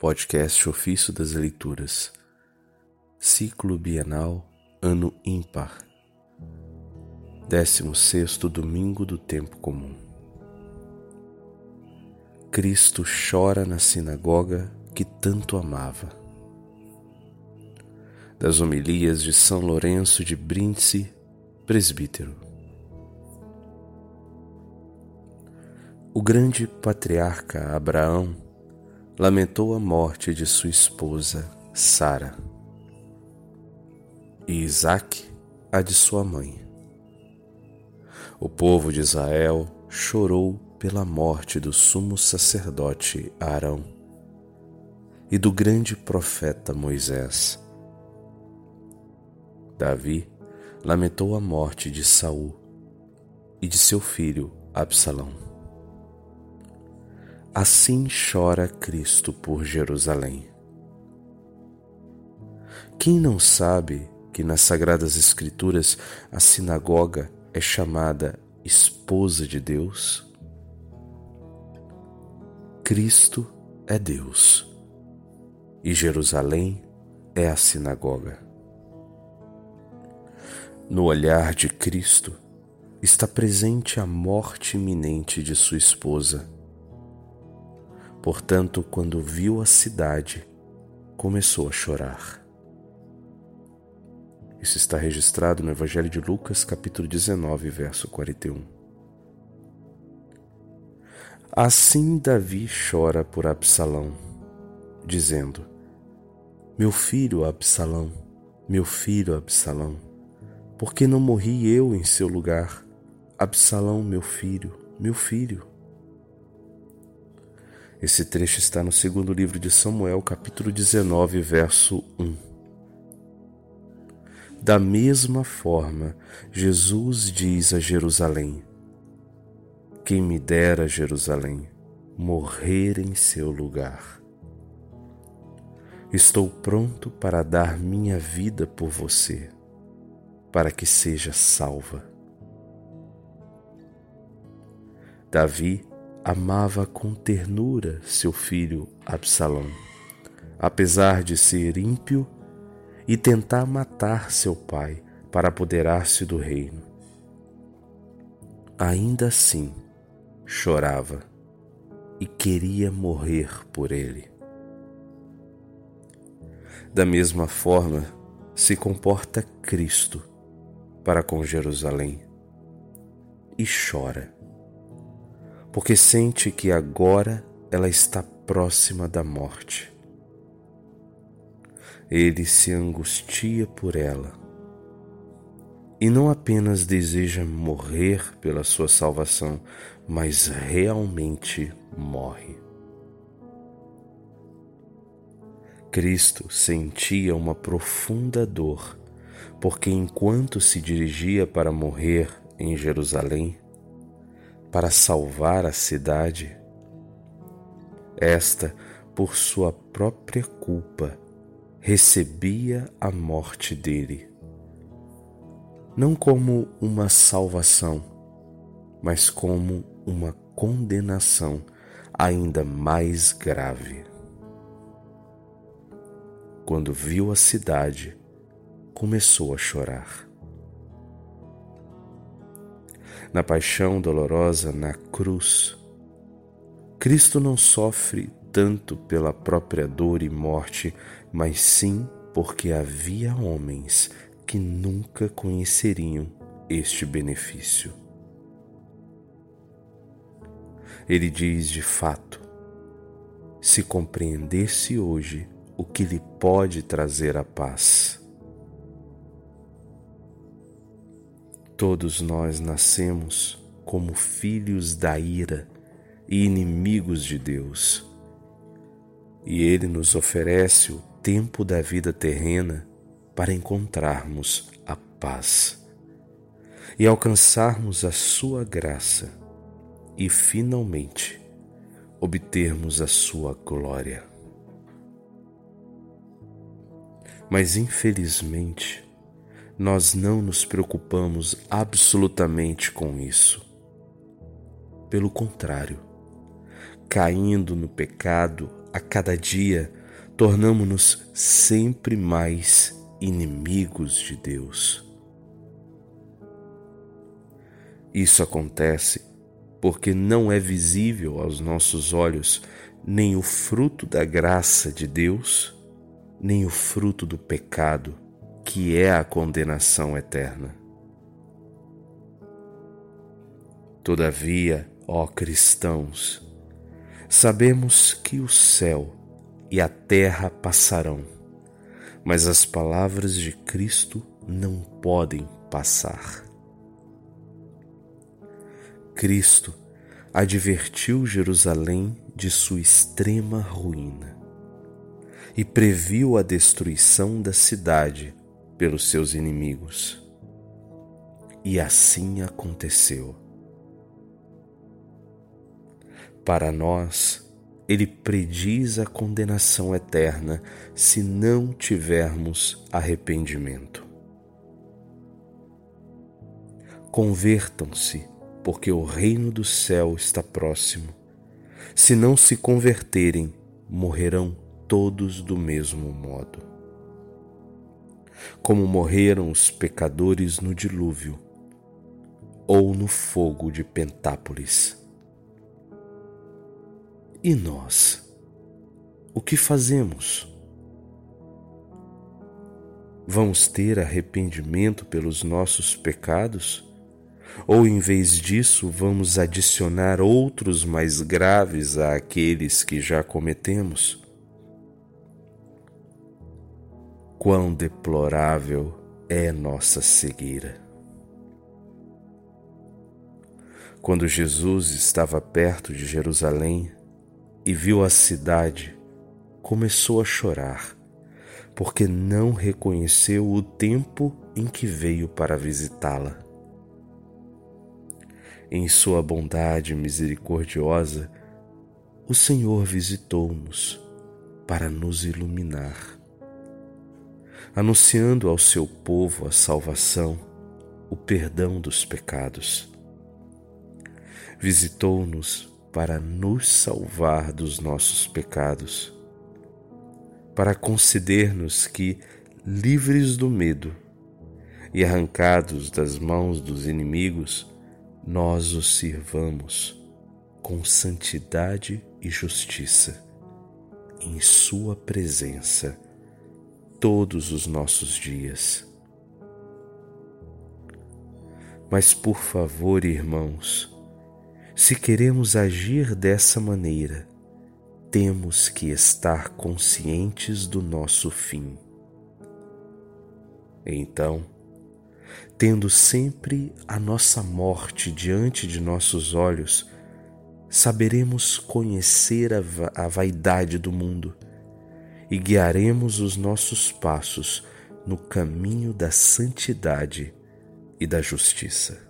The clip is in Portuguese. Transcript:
Podcast Ofício das Leituras, Ciclo Bienal, Ano Ímpar, 16 Domingo do Tempo Comum. Cristo chora na sinagoga que tanto amava. Das homilias de São Lourenço de Brindisi, presbítero. O grande patriarca Abraão lamentou a morte de sua esposa Sara e Isaac a de sua mãe. O povo de Israel chorou pela morte do sumo sacerdote Arão e do grande profeta Moisés. Davi lamentou a morte de Saul e de seu filho Absalão. Assim chora Cristo por Jerusalém. Quem não sabe que nas Sagradas Escrituras a sinagoga é chamada esposa de Deus? Cristo é Deus e Jerusalém é a sinagoga. No olhar de Cristo está presente a morte iminente de sua esposa Portanto, quando viu a cidade, começou a chorar. Isso está registrado no Evangelho de Lucas, capítulo 19, verso 41. Assim Davi chora por Absalão, dizendo: Meu filho Absalão, meu filho Absalão, por que não morri eu em seu lugar? Absalão, meu filho, meu filho. Esse trecho está no segundo livro de Samuel, capítulo 19, verso 1. Da mesma forma, Jesus diz a Jerusalém: Quem me dera, Jerusalém, morrer em seu lugar. Estou pronto para dar minha vida por você, para que seja salva. Davi amava com ternura seu filho Absalão, apesar de ser ímpio e tentar matar seu pai para apoderar-se do reino. Ainda assim, chorava e queria morrer por ele. Da mesma forma, se comporta Cristo para com Jerusalém e chora porque sente que agora ela está próxima da morte. Ele se angustia por ela e não apenas deseja morrer pela sua salvação, mas realmente morre. Cristo sentia uma profunda dor, porque enquanto se dirigia para morrer em Jerusalém, para salvar a cidade. Esta, por sua própria culpa, recebia a morte dele. Não como uma salvação, mas como uma condenação ainda mais grave. Quando viu a cidade, começou a chorar na paixão dolorosa na cruz. Cristo não sofre tanto pela própria dor e morte, mas sim porque havia homens que nunca conheceriam este benefício. Ele diz de fato: se compreendesse hoje o que lhe pode trazer a paz, Todos nós nascemos como filhos da ira e inimigos de Deus. E Ele nos oferece o tempo da vida terrena para encontrarmos a paz e alcançarmos a Sua graça e, finalmente, obtermos a Sua glória. Mas, infelizmente, nós não nos preocupamos absolutamente com isso. Pelo contrário, caindo no pecado, a cada dia tornamos-nos sempre mais inimigos de Deus. Isso acontece porque não é visível aos nossos olhos nem o fruto da graça de Deus, nem o fruto do pecado, que é a condenação eterna. Todavia, ó cristãos, sabemos que o céu e a terra passarão, mas as palavras de Cristo não podem passar. Cristo advertiu Jerusalém de sua extrema ruína e previu a destruição da cidade pelos seus inimigos. E assim aconteceu. Para nós, ele prediz a condenação eterna se não tivermos arrependimento. Convertam-se, porque o reino do céu está próximo. Se não se converterem, morrerão todos do mesmo modo. Como morreram os pecadores no dilúvio ou no fogo de Pentápolis. E nós? O que fazemos? Vamos ter arrependimento pelos nossos pecados? Ou em vez disso, vamos adicionar outros mais graves àqueles que já cometemos? Quão deplorável é nossa cegueira! Quando Jesus estava perto de Jerusalém, e viu a cidade, começou a chorar, porque não reconheceu o tempo em que veio para visitá-la. Em sua bondade misericordiosa, o Senhor visitou-nos para nos iluminar, anunciando ao seu povo a salvação, o perdão dos pecados. Visitou-nos para nos salvar dos nossos pecados, para conceder-nos que, livres do medo e arrancados das mãos dos inimigos, nós os sirvamos com santidade e justiça em Sua presença todos os nossos dias. Mas por favor, irmãos, se queremos agir dessa maneira, temos que estar conscientes do nosso fim. Então, tendo sempre a nossa morte diante de nossos olhos, saberemos conhecer a, va a vaidade do mundo e guiaremos os nossos passos no caminho da santidade e da justiça.